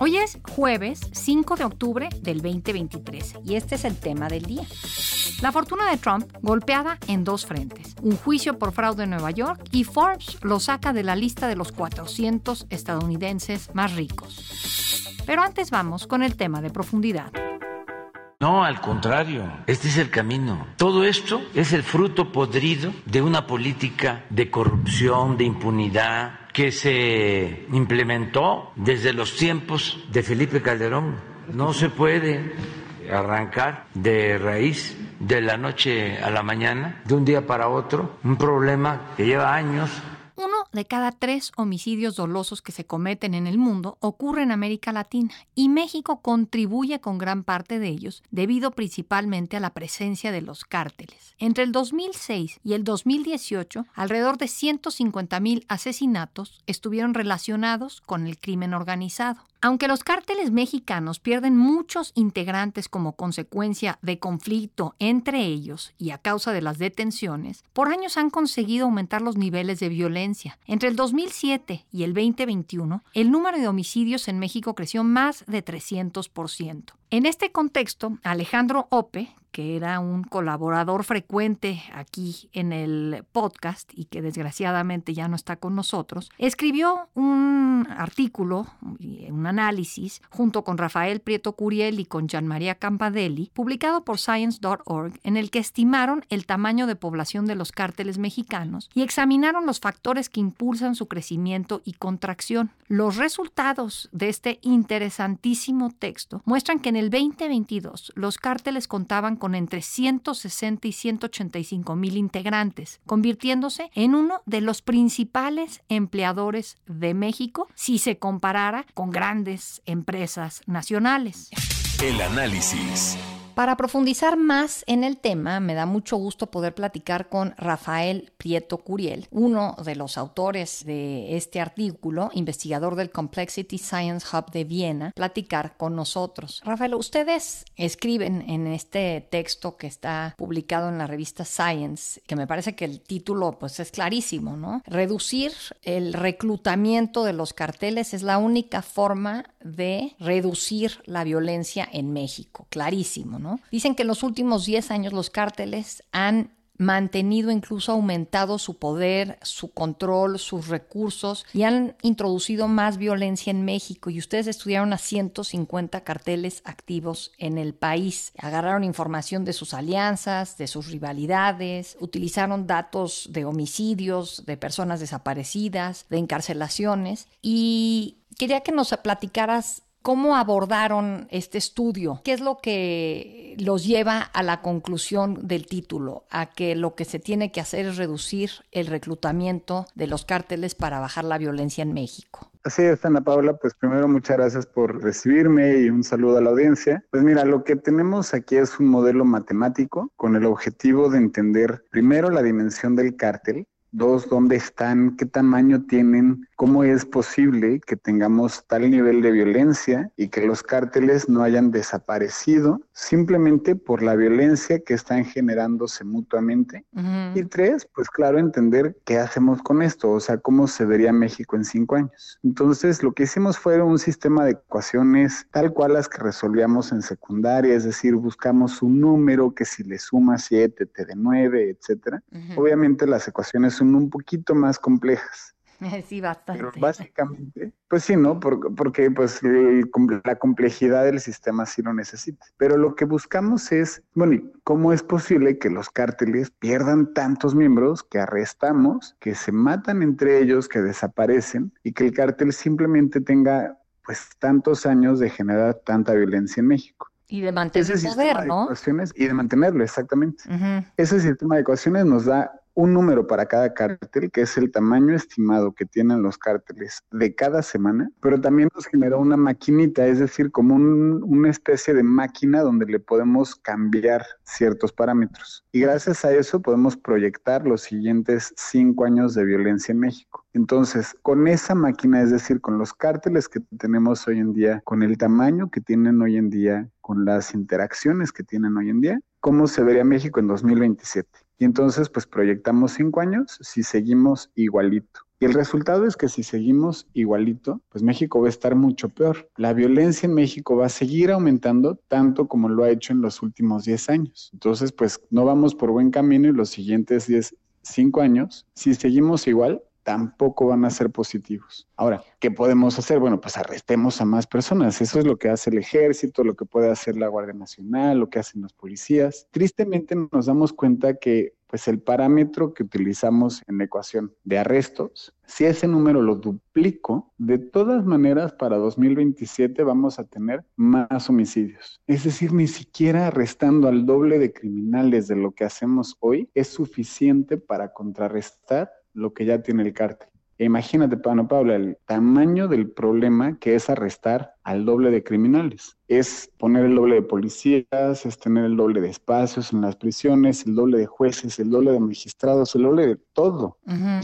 Hoy es jueves 5 de octubre del 2023 y este es el tema del día. La fortuna de Trump golpeada en dos frentes. Un juicio por fraude en Nueva York y Forbes lo saca de la lista de los 400 estadounidenses más ricos. Pero antes vamos con el tema de profundidad. No, al contrario, este es el camino. Todo esto es el fruto podrido de una política de corrupción, de impunidad, que se implementó desde los tiempos de Felipe Calderón. No se puede arrancar de raíz de la noche a la mañana, de un día para otro, un problema que lleva años de cada tres homicidios dolosos que se cometen en el mundo ocurre en América Latina y México contribuye con gran parte de ellos debido principalmente a la presencia de los cárteles. Entre el 2006 y el 2018, alrededor de 150 mil asesinatos estuvieron relacionados con el crimen organizado. Aunque los cárteles mexicanos pierden muchos integrantes como consecuencia de conflicto entre ellos y a causa de las detenciones, por años han conseguido aumentar los niveles de violencia. Entre el 2007 y el 2021, el número de homicidios en México creció más de 300%. En este contexto, Alejandro Ope, que era un colaborador frecuente aquí en el podcast y que desgraciadamente ya no está con nosotros, escribió un artículo, un análisis, junto con Rafael Prieto Curiel y con Gian María Campadelli, publicado por Science.org, en el que estimaron el tamaño de población de los cárteles mexicanos y examinaron los factores que impulsan su crecimiento y contracción. Los resultados de este interesantísimo texto muestran que en el 2022 los cárteles contaban con entre 160 y 185 mil integrantes, convirtiéndose en uno de los principales empleadores de México si se comparara con grandes empresas nacionales. El análisis. Para profundizar más en el tema, me da mucho gusto poder platicar con Rafael Prieto Curiel, uno de los autores de este artículo, investigador del Complexity Science Hub de Viena, platicar con nosotros. Rafael, ustedes escriben en este texto que está publicado en la revista Science, que me parece que el título pues es clarísimo, ¿no? Reducir el reclutamiento de los carteles es la única forma de reducir la violencia en México, clarísimo, ¿no? Dicen que en los últimos 10 años los cárteles han mantenido, incluso aumentado su poder, su control, sus recursos y han introducido más violencia en México. Y ustedes estudiaron a 150 carteles activos en el país. Agarraron información de sus alianzas, de sus rivalidades, utilizaron datos de homicidios, de personas desaparecidas, de encarcelaciones. Y quería que nos platicaras ¿Cómo abordaron este estudio? ¿Qué es lo que los lleva a la conclusión del título? A que lo que se tiene que hacer es reducir el reclutamiento de los cárteles para bajar la violencia en México. Así es, Ana Paula, pues primero muchas gracias por recibirme y un saludo a la audiencia. Pues mira, lo que tenemos aquí es un modelo matemático con el objetivo de entender primero la dimensión del cártel, Dos, ¿dónde están? ¿Qué tamaño tienen? ¿Cómo es posible que tengamos tal nivel de violencia y que los cárteles no hayan desaparecido simplemente por la violencia que están generándose mutuamente? Y tres, pues claro, entender qué hacemos con esto, o sea, cómo se vería México en cinco años. Entonces, lo que hicimos fue un sistema de ecuaciones tal cual las que resolvíamos en secundaria, es decir, buscamos un número que si le suma siete te de nueve, etcétera. Obviamente las ecuaciones son un poquito más complejas. Sí, bastante. Pero básicamente, pues sí, ¿no? Porque, pues la complejidad del sistema sí lo necesita. Pero lo que buscamos es, bueno, ¿cómo es posible que los cárteles pierdan tantos miembros que arrestamos, que se matan entre ellos, que desaparecen y que el cártel simplemente tenga pues tantos años de generar tanta violencia en México? Y de mantener el poder, ¿no? y de mantenerlo, exactamente. Ese sistema de ecuaciones nos da un número para cada cártel, que es el tamaño estimado que tienen los cárteles de cada semana, pero también nos generó una maquinita, es decir, como una especie de máquina donde le podemos cambiar ciertos parámetros. Y gracias a eso podemos proyectar los siguientes cinco años de violencia en México. Entonces, con esa máquina, es decir, con los cárteles que tenemos hoy en día, con el tamaño que tienen hoy en día, con las interacciones que tienen hoy en día, ¿cómo se vería México en 2027? Y entonces, pues proyectamos cinco años si seguimos igualito. Y el resultado es que si seguimos igualito, pues México va a estar mucho peor. La violencia en México va a seguir aumentando tanto como lo ha hecho en los últimos 10 años. Entonces, pues no vamos por buen camino y los siguientes 10, 5 años, si seguimos igual, tampoco van a ser positivos. Ahora, ¿qué podemos hacer? Bueno, pues arrestemos a más personas. Eso es lo que hace el ejército, lo que puede hacer la Guardia Nacional, lo que hacen los policías. Tristemente nos damos cuenta que pues el parámetro que utilizamos en la ecuación de arrestos, si ese número lo duplico, de todas maneras para 2027 vamos a tener más homicidios. Es decir, ni siquiera arrestando al doble de criminales de lo que hacemos hoy es suficiente para contrarrestar lo que ya tiene el cártel. E imagínate, Pablo Pablo, el tamaño del problema que es arrestar al doble de criminales. Es poner el doble de policías, es tener el doble de espacios en las prisiones, el doble de jueces, el doble de magistrados, el doble de todo.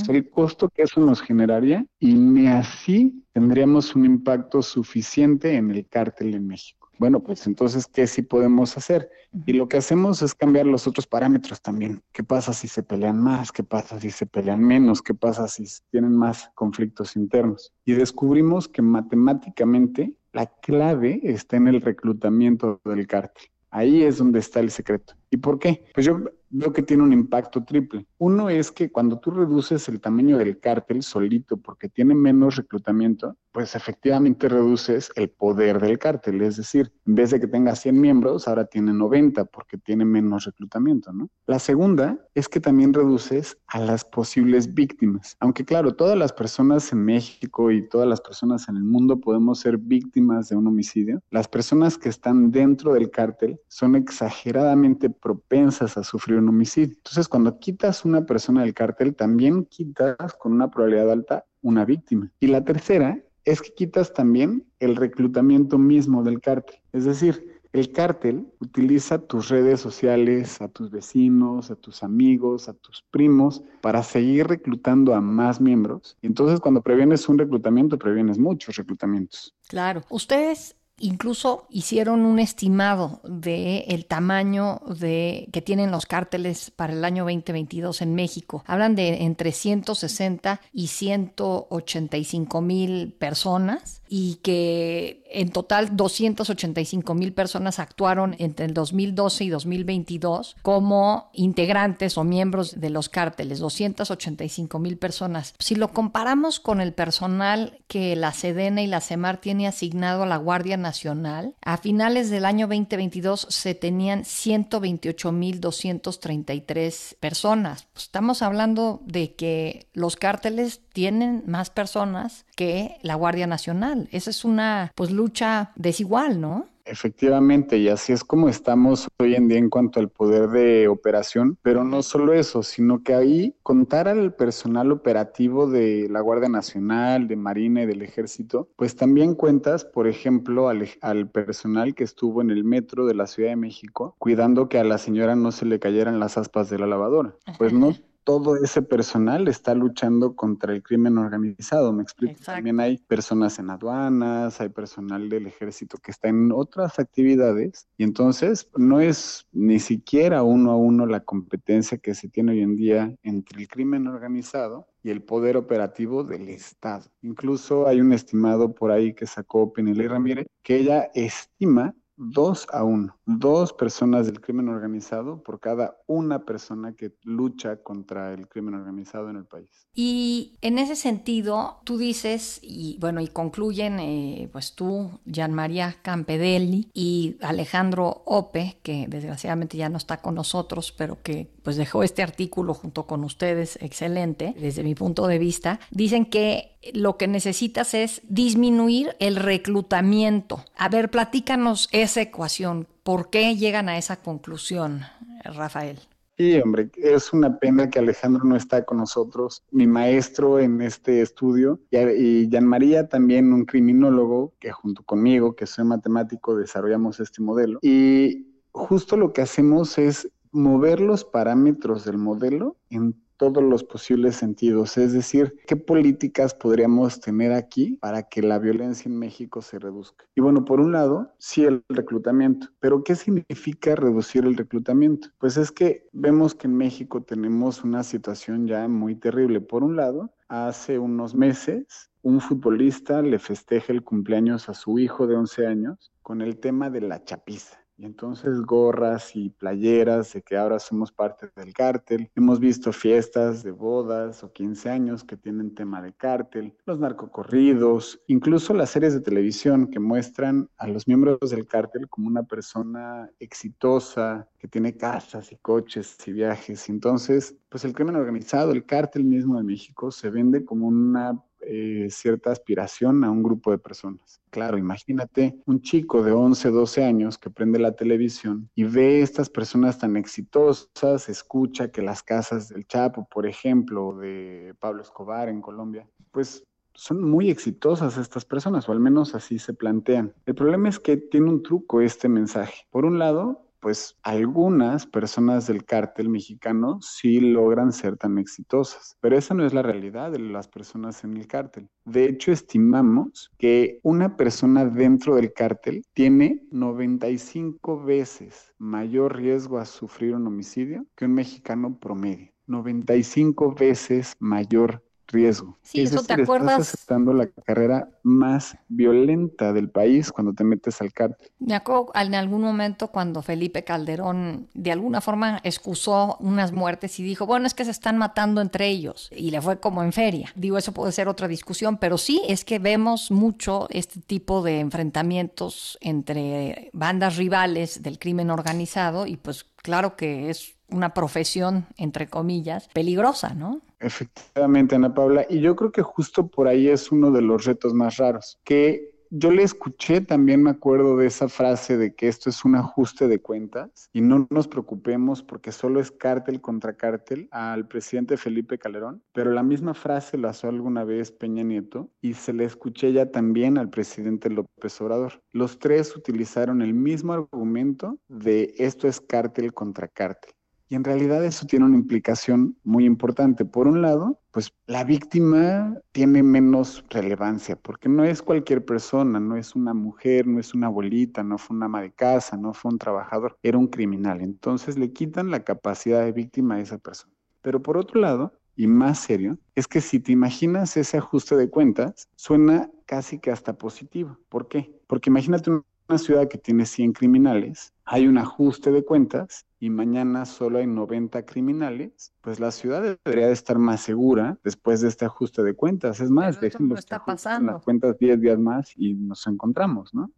el costo que eso nos generaría y ni así tendríamos un impacto suficiente en el cártel en México. Bueno, pues entonces, ¿qué sí podemos hacer? Y lo que hacemos es cambiar los otros parámetros también. ¿Qué pasa si se pelean más? ¿Qué pasa si se pelean menos? ¿Qué pasa si tienen más conflictos internos? Y descubrimos que matemáticamente la clave está en el reclutamiento del cártel. Ahí es donde está el secreto. ¿Y por qué? Pues yo veo que tiene un impacto triple. Uno es que cuando tú reduces el tamaño del cártel solito porque tiene menos reclutamiento, pues efectivamente reduces el poder del cártel. Es decir, en vez de que tenga 100 miembros, ahora tiene 90 porque tiene menos reclutamiento. La segunda es que también reduces a las posibles víctimas. Aunque claro, todas las personas en México y todas las personas en el mundo podemos ser víctimas de un homicidio, las personas que están dentro del cártel son exageradamente propensas a sufrir un homicidio. Entonces, cuando quitas una persona del cártel, también quitas con una probabilidad alta una víctima. Y la tercera es que quitas también el reclutamiento mismo del cártel. Es decir, el cártel utiliza tus redes sociales, a tus vecinos, a tus amigos, a tus primos, para seguir reclutando a más miembros. Entonces cuando previenes un reclutamiento, previenes muchos reclutamientos. Claro. Ustedes Incluso hicieron un estimado de el tamaño de que tienen los cárteles para el año 2022 en México. Hablan de entre 160 y 185 mil personas y que en total 285 mil personas actuaron entre el 2012 y 2022 como integrantes o miembros de los cárteles, 285 mil personas. Si lo comparamos con el personal que la Sedena y la CEMAR tiene asignado a la Guardia Nacional, a finales del año 2022 se tenían 128.233 personas. Pues estamos hablando de que los cárteles tienen más personas que la Guardia Nacional. Esa es una pues lucha desigual, ¿no? Efectivamente, y así es como estamos hoy en día en cuanto al poder de operación, pero no solo eso, sino que ahí contar al personal operativo de la Guardia Nacional, de Marina y del Ejército, pues también cuentas, por ejemplo, al, al personal que estuvo en el metro de la Ciudad de México, cuidando que a la señora no se le cayeran las aspas de la lavadora. Pues no todo ese personal está luchando contra el crimen organizado, me explico. También hay personas en aduanas, hay personal del ejército que está en otras actividades y entonces no es ni siquiera uno a uno la competencia que se tiene hoy en día entre el crimen organizado y el poder operativo del Estado. Incluso hay un estimado por ahí que sacó Penilei Ramírez que ella estima dos a uno, dos personas del crimen organizado por cada una persona que lucha contra el crimen organizado en el país. Y en ese sentido, tú dices, y bueno, y concluyen, eh, pues tú, Gian María Campedelli y Alejandro Ope, que desgraciadamente ya no está con nosotros, pero que pues dejó este artículo junto con ustedes, excelente, desde mi punto de vista, dicen que lo que necesitas es disminuir el reclutamiento. A ver, platícanos esa ecuación. ¿Por qué llegan a esa conclusión, Rafael? Sí, hombre, es una pena que Alejandro no está con nosotros, mi maestro en este estudio, y Jan María también un criminólogo que junto conmigo, que soy matemático, desarrollamos este modelo. Y justo lo que hacemos es mover los parámetros del modelo en todos los posibles sentidos, es decir, qué políticas podríamos tener aquí para que la violencia en México se reduzca. Y bueno, por un lado, sí el reclutamiento, pero ¿qué significa reducir el reclutamiento? Pues es que vemos que en México tenemos una situación ya muy terrible. Por un lado, hace unos meses un futbolista le festeja el cumpleaños a su hijo de 11 años con el tema de la chapiza. Y entonces gorras y playeras de que ahora somos parte del cártel. Hemos visto fiestas de bodas o 15 años que tienen tema de cártel, los narcocorridos, incluso las series de televisión que muestran a los miembros del cártel como una persona exitosa, que tiene casas y coches y viajes. entonces, pues el crimen organizado, el cártel mismo de México, se vende como una eh, cierta aspiración a un grupo de personas. Claro, imagínate un chico de 11, 12 años que prende la televisión y ve estas personas tan exitosas, escucha que las casas del Chapo, por ejemplo, de Pablo Escobar en Colombia, pues son muy exitosas estas personas, o al menos así se plantean. El problema es que tiene un truco este mensaje. Por un lado, pues algunas personas del cártel mexicano sí logran ser tan exitosas, pero esa no es la realidad de las personas en el cártel. De hecho, estimamos que una persona dentro del cártel tiene 95 veces mayor riesgo a sufrir un homicidio que un mexicano promedio. 95 veces mayor riesgo. Sí, eso te acuerdas. Estás aceptando la carrera más violenta del país cuando te metes al cártel. Me acuerdo en algún momento cuando Felipe Calderón de alguna forma excusó unas muertes y dijo, bueno, es que se están matando entre ellos y le fue como en feria. Digo, eso puede ser otra discusión, pero sí es que vemos mucho este tipo de enfrentamientos entre bandas rivales del crimen organizado y pues claro que es una profesión, entre comillas, peligrosa, ¿no? Efectivamente, Ana Paula. Y yo creo que justo por ahí es uno de los retos más raros, que yo le escuché, también me acuerdo de esa frase de que esto es un ajuste de cuentas y no nos preocupemos porque solo es cártel contra cártel al presidente Felipe Calderón, pero la misma frase la hizo alguna vez Peña Nieto y se le escuché ya también al presidente López Obrador. Los tres utilizaron el mismo argumento de esto es cártel contra cártel. Y en realidad eso tiene una implicación muy importante. Por un lado, pues la víctima tiene menos relevancia, porque no es cualquier persona, no es una mujer, no es una abuelita, no fue una ama de casa, no fue un trabajador, era un criminal. Entonces le quitan la capacidad de víctima a esa persona. Pero por otro lado, y más serio, es que si te imaginas ese ajuste de cuentas, suena casi que hasta positivo. ¿Por qué? Porque imagínate una ciudad que tiene 100 criminales, hay un ajuste de cuentas y mañana solo hay 90 criminales, pues la ciudad debería de estar más segura después de este ajuste de cuentas. Es más, déjenlo está pasando. las cuentas 10 días más y nos encontramos, ¿no?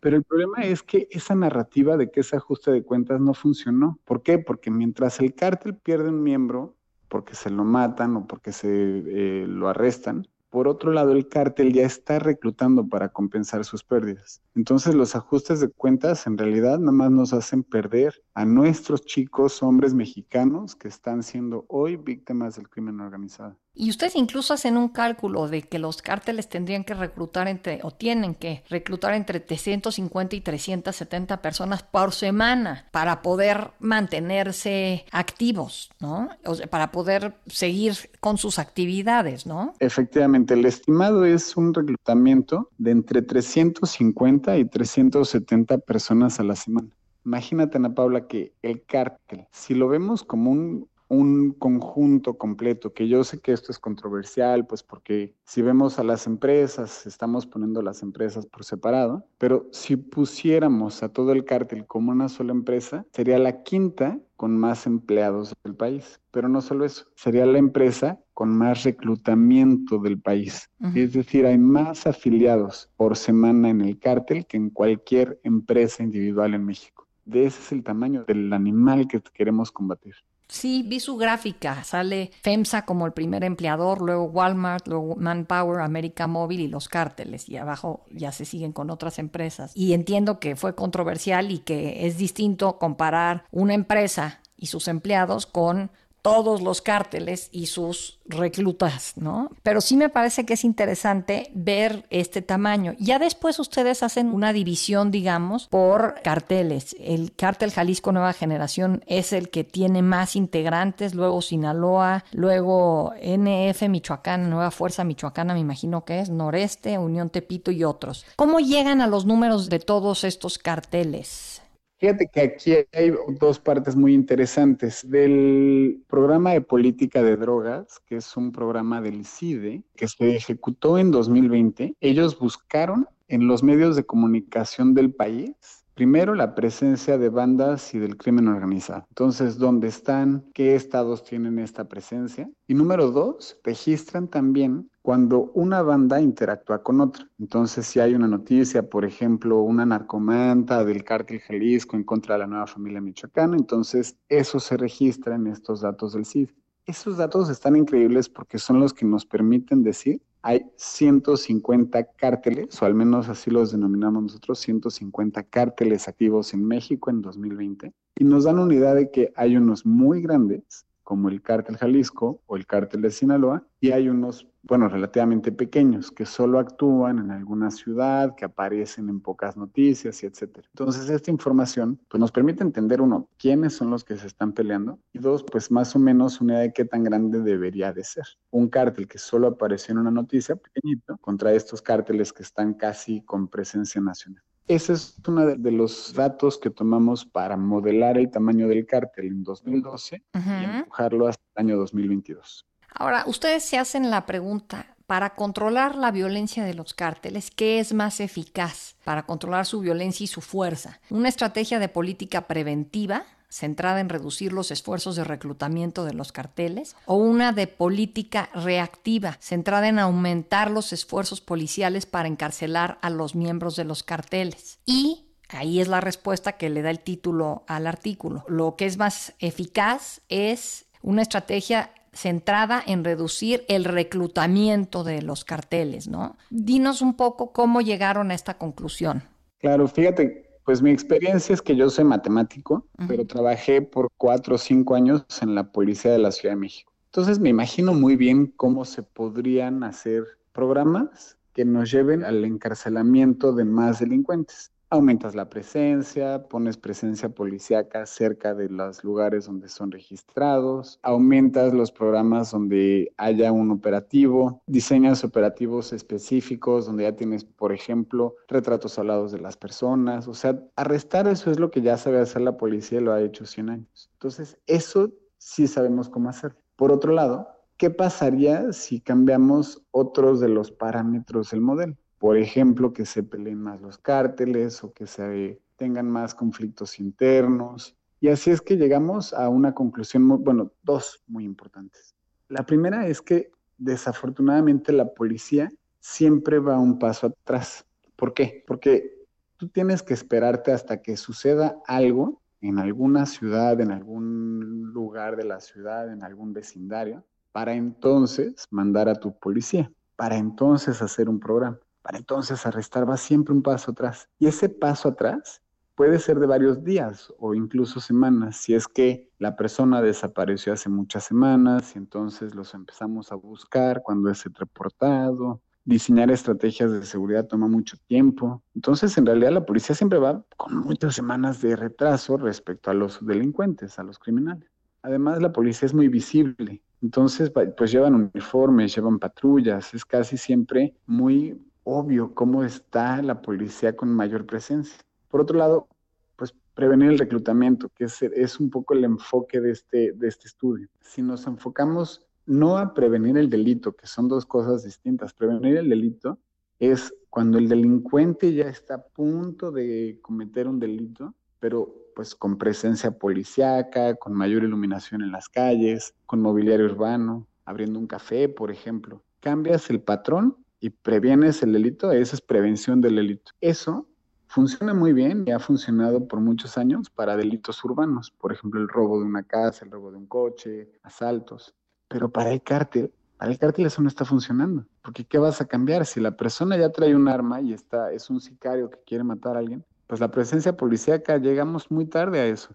Pero el problema es que esa narrativa de que ese ajuste de cuentas no funcionó. ¿Por qué? Porque mientras el cártel pierde un miembro porque se lo matan o porque se eh, lo arrestan, por otro lado, el cártel ya está reclutando para compensar sus pérdidas. Entonces, los ajustes de cuentas en realidad nada más nos hacen perder a nuestros chicos, hombres mexicanos que están siendo hoy víctimas del crimen organizado. Y ustedes incluso hacen un cálculo de que los cárteles tendrían que reclutar entre, o tienen que reclutar entre 350 y 370 personas por semana para poder mantenerse activos, ¿no? O sea, para poder seguir con sus actividades, ¿no? Efectivamente, el estimado es un reclutamiento de entre 350 y 370 personas a la semana. Imagínate, Ana Paula, que el cártel, si lo vemos como un un conjunto completo, que yo sé que esto es controversial, pues porque si vemos a las empresas, estamos poniendo las empresas por separado, pero si pusiéramos a todo el cártel como una sola empresa, sería la quinta con más empleados del país. Pero no solo eso, sería la empresa con más reclutamiento del país. Es decir, hay más afiliados por semana en el cártel que en cualquier empresa individual en México. De ese es el tamaño del animal que queremos combatir. Sí, vi su gráfica. Sale FEMSA como el primer empleador, luego Walmart, luego Manpower, América Móvil y los cárteles. Y abajo ya se siguen con otras empresas. Y entiendo que fue controversial y que es distinto comparar una empresa y sus empleados con todos los cárteles y sus reclutas, ¿no? Pero sí me parece que es interesante ver este tamaño. Ya después ustedes hacen una división, digamos, por carteles. El cártel Jalisco Nueva Generación es el que tiene más integrantes, luego Sinaloa, luego NF Michoacán, Nueva Fuerza Michoacana, me imagino que es, Noreste, Unión Tepito y otros. ¿Cómo llegan a los números de todos estos carteles? Fíjate que aquí hay dos partes muy interesantes. Del programa de política de drogas, que es un programa del CIDE, que se ejecutó en 2020, ellos buscaron en los medios de comunicación del país Primero, la presencia de bandas y del crimen organizado. Entonces, ¿dónde están? ¿Qué estados tienen esta presencia? Y número dos, registran también cuando una banda interactúa con otra. Entonces, si hay una noticia, por ejemplo, una narcomanta del cártel Jalisco en contra de la nueva familia michoacana, entonces eso se registra en estos datos del CID. Esos datos están increíbles porque son los que nos permiten decir hay 150 cárteles, o al menos así los denominamos nosotros, 150 cárteles activos en México en 2020, y nos dan una idea de que hay unos muy grandes, como el cártel Jalisco o el cártel de Sinaloa, y hay unos bueno, relativamente pequeños, que solo actúan en alguna ciudad, que aparecen en pocas noticias y etcétera. Entonces, esta información pues, nos permite entender, uno, quiénes son los que se están peleando, y dos, pues más o menos una idea de qué tan grande debería de ser. Un cártel que solo apareció en una noticia pequeñito contra estos cárteles que están casi con presencia nacional. Ese es uno de, los datos que tomamos para modelar el tamaño del cártel en 2012 y empujarlo hasta el año 2022. Ahora, ustedes se hacen la pregunta, para controlar la violencia de los cárteles, ¿qué es más eficaz para controlar su violencia y su fuerza? ¿Una estrategia de política preventiva centrada en reducir los esfuerzos de reclutamiento de los carteles o una de política reactiva centrada en aumentar los esfuerzos policiales para encarcelar a los miembros de los carteles? Y Ahí es la respuesta que le da el título al artículo. Lo que es más eficaz es una estrategia centrada en reducir el reclutamiento de los carteles, ¿no? Dinos un poco cómo llegaron a esta conclusión. Claro, fíjate, pues mi experiencia es que yo soy matemático, pero trabajé por cuatro o cinco años en la Policía de la Ciudad de México. Entonces me imagino muy bien cómo se podrían hacer programas que nos lleven al encarcelamiento de más delincuentes aumentas la presencia, pones presencia policíaca cerca de los lugares donde son registrados, aumentas los programas donde haya un operativo, diseñas operativos específicos donde ya tienes, por ejemplo, retratos hablados de las personas, o sea, arrestar eso es lo que ya sabe hacer la policía y lo ha hecho 100 años. Entonces, eso sí sabemos cómo hacer. Por otro lado, ¿qué pasaría si cambiamos otros de los parámetros del modelo? Por ejemplo, que se peleen más los cárteles o que se tengan más conflictos internos. Y así es que llegamos a una conclusión, bueno, dos muy importantes. La primera es que desafortunadamente la policía siempre va un paso atrás. ¿Por qué? Porque tú tienes que esperarte hasta que suceda algo en alguna ciudad, en algún lugar de la ciudad, en algún vecindario, para entonces mandar a tu policía, para entonces hacer un programa para entonces arrestar, va siempre un paso atrás. Y ese paso atrás puede ser de varios días o incluso semanas, si es que la persona desapareció hace muchas semanas y entonces los empezamos a buscar cuando es reportado. Diseñar estrategias de seguridad toma mucho tiempo. Entonces, en realidad, la policía siempre va con muchas semanas de retraso respecto a los delincuentes, a los criminales. Además, la policía es muy visible. Entonces, pues llevan uniformes, llevan patrullas, es casi siempre muy obvio cómo está la policía con mayor presencia. Por otro lado, pues prevenir el reclutamiento, que es, un poco el enfoque de este, de este estudio. Si nos enfocamos no a prevenir el delito, que son dos cosas distintas, prevenir el delito es cuando el delincuente ya está a punto de cometer un delito, pero pues con presencia policíaca, con mayor iluminación en las calles, con mobiliario urbano, abriendo un café, por ejemplo. Cambias el patrón y previenes el delito, esa es prevención del delito. Eso funciona muy bien y ha funcionado por muchos años para delitos urbanos, por ejemplo, el robo de una casa, el robo de un coche, asaltos. Pero para el cártel, para el cártel eso no está funcionando, porque ¿qué vas a cambiar? Si la persona ya trae un arma y está, es un sicario que quiere matar a alguien, pues la presencia policíaca llegamos muy tarde a eso.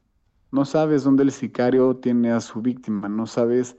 No sabes dónde el sicario tiene a su víctima, no sabes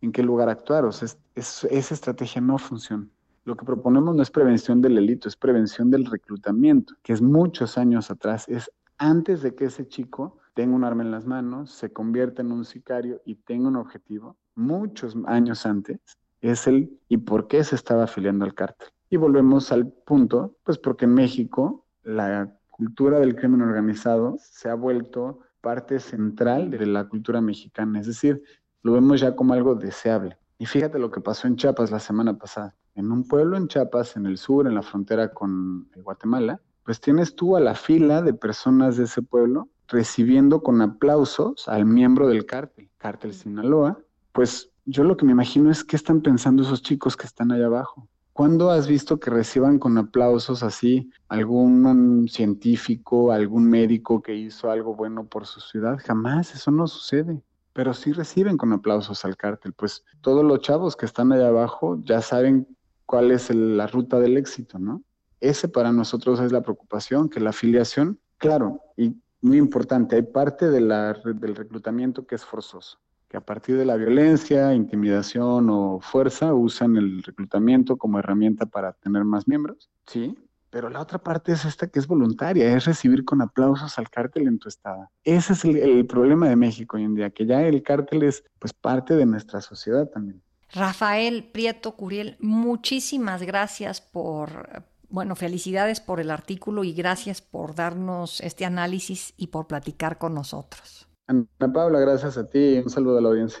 en qué lugar actuar. O sea, esa estrategia no funciona. Lo que proponemos no es prevención del delito, es prevención del reclutamiento, que es muchos años atrás, es antes de que ese chico tenga un arma en las manos, se convierta en un sicario y tenga un objetivo, muchos años antes, es el y por qué se estaba afiliando al cártel. Y volvemos al punto, pues porque en México la cultura del crimen organizado se ha vuelto parte central de la cultura mexicana, es decir, lo vemos ya como algo deseable. Y fíjate lo que pasó en Chiapas la semana pasada. En un pueblo en Chiapas, en el sur, en la frontera con Guatemala, pues tienes tú a la fila de personas de ese pueblo recibiendo con aplausos al miembro del cártel, cártel Sinaloa. Pues yo lo que me imagino es qué están pensando esos chicos que están allá abajo. ¿Cuándo has visto que reciban con aplausos así algún científico, algún médico que hizo algo bueno por su ciudad? Jamás, eso no sucede. Pero sí reciben con aplausos al cártel. Pues todos los chavos que están allá abajo ya saben cuál es la ruta del éxito, ¿no? Ese para nosotros es la preocupación, que la afiliación, claro, y muy importante, hay parte de la, del reclutamiento que es forzoso que a partir de la violencia, intimidación o fuerza usan el reclutamiento como herramienta para tener más miembros, ¿sí? Pero la otra parte es esta que es voluntaria, es recibir con aplausos al cártel en tu estado. Ese es el, problema de México hoy en día, que ya el cártel es pues parte de nuestra sociedad también. Rafael Prieto Curiel, muchísimas gracias por, bueno, felicidades por el artículo y gracias por darnos este análisis y por platicar con nosotros. Ana Paula, gracias a ti. Un saludo a la audiencia.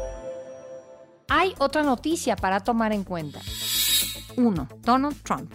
Hay otra noticia para tomar en cuenta. 1. Donald Trump.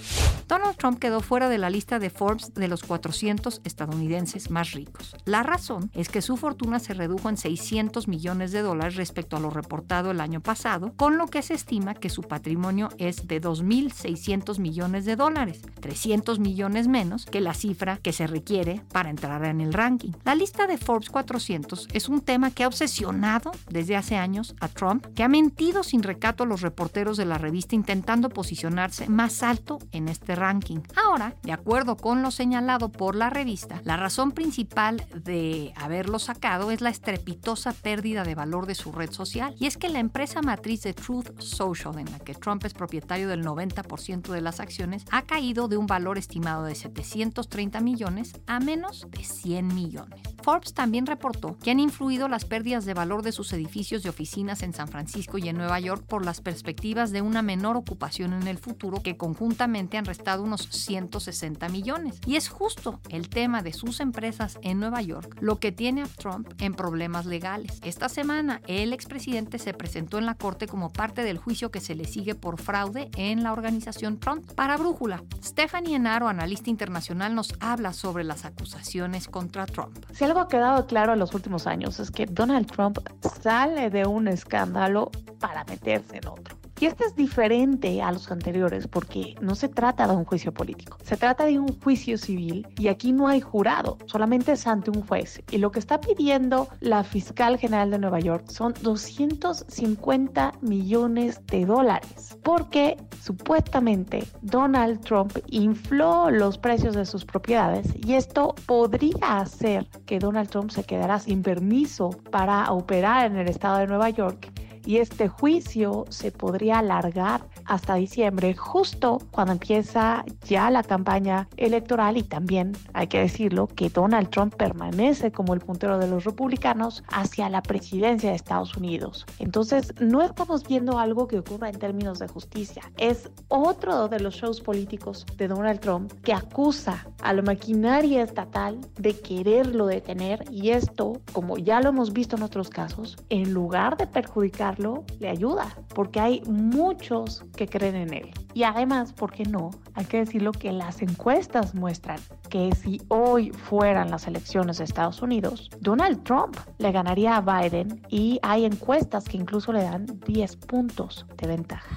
Donald Trump quedó fuera de la lista de Forbes de los 400 estadounidenses más ricos. La razón es que su fortuna se redujo en 600 millones de dólares respecto a lo reportado el año pasado, con lo que se estima que su patrimonio es de 2.600 millones de dólares, 300 millones menos que la cifra que se requiere para entrar en el ranking. La lista de Forbes 400 es un tema que ha obsesionado desde hace años a Trump, que ha mentido sin recato a los reporteros de la revista intentando posicionarse más alto en este ranking. Ahora, de acuerdo con lo señalado por la revista, la razón principal de haberlo sacado es la estrepitosa pérdida de valor de su red social. Y es que la empresa matriz de Truth Social, en la que Trump es propietario del 90% de las acciones, ha caído de un valor estimado de 730 millones a menos de 100 millones. Forbes también reportó que han influido las pérdidas de valor de sus edificios y oficinas en San Francisco y en Nueva York por las perspectivas de una menor ocupación en el futuro que conjuntamente han unos 160 millones. Y es justo el tema de sus empresas en Nueva York lo que tiene a Trump en problemas legales. Esta semana el expresidente se presentó en la corte como parte del juicio que se le sigue por fraude en la organización Trump. Para Brújula, Stephanie Enaro, analista internacional, nos habla sobre las acusaciones contra Trump ha quedado claro en los últimos años es que Donald Trump sale de un escándalo para meterse en otro. Y este es diferente a los anteriores porque no se trata de un juicio político, se trata de un juicio civil y aquí no hay jurado, solamente es ante un juez. Y lo que está pidiendo la fiscal general de Nueva York son 250 millones de dólares porque supuestamente Donald Trump infló los precios de sus propiedades y esto podría hacer que Donald Trump se quedara sin permiso para operar en el estado de Nueva York y este juicio se podría alargar hasta diciembre, justo cuando empieza ya la campaña electoral y también hay que decirlo que Donald Trump permanece como el puntero de los republicanos hacia la presidencia de Estados Unidos. Entonces, no estamos viendo algo que ocurra en términos de justicia, es otro de los shows políticos de Donald Trump que acusa a la maquinaria estatal de quererlo detener y esto, como ya lo hemos visto en otros casos, en lugar de perjudicar le ayuda, porque hay muchos que creen en él. Y además, ¿por qué no? Hay que decirlo que las encuestas muestran que si hoy fueran las elecciones de Estados Unidos, Donald Trump le ganaría a Biden y hay encuestas que incluso le dan 10 puntos de ventaja.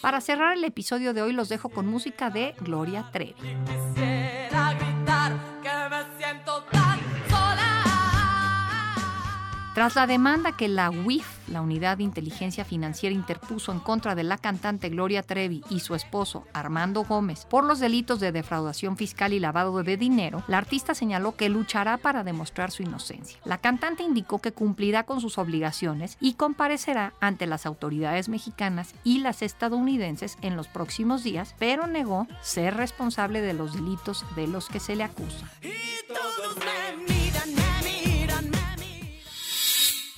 Para cerrar el episodio de hoy los dejo con música de Gloria Trevi. Tras la demanda que la UIF, la Unidad de Inteligencia Financiera, interpuso en contra de la cantante Gloria Trevi y su esposo Armando Gómez por los delitos de defraudación fiscal y lavado de dinero, la artista señaló que luchará para demostrar su inocencia. La cantante indicó que cumplirá con sus obligaciones y comparecerá ante las autoridades mexicanas y las estadounidenses en los próximos días, pero negó ser responsable de los delitos de los que se le acusa.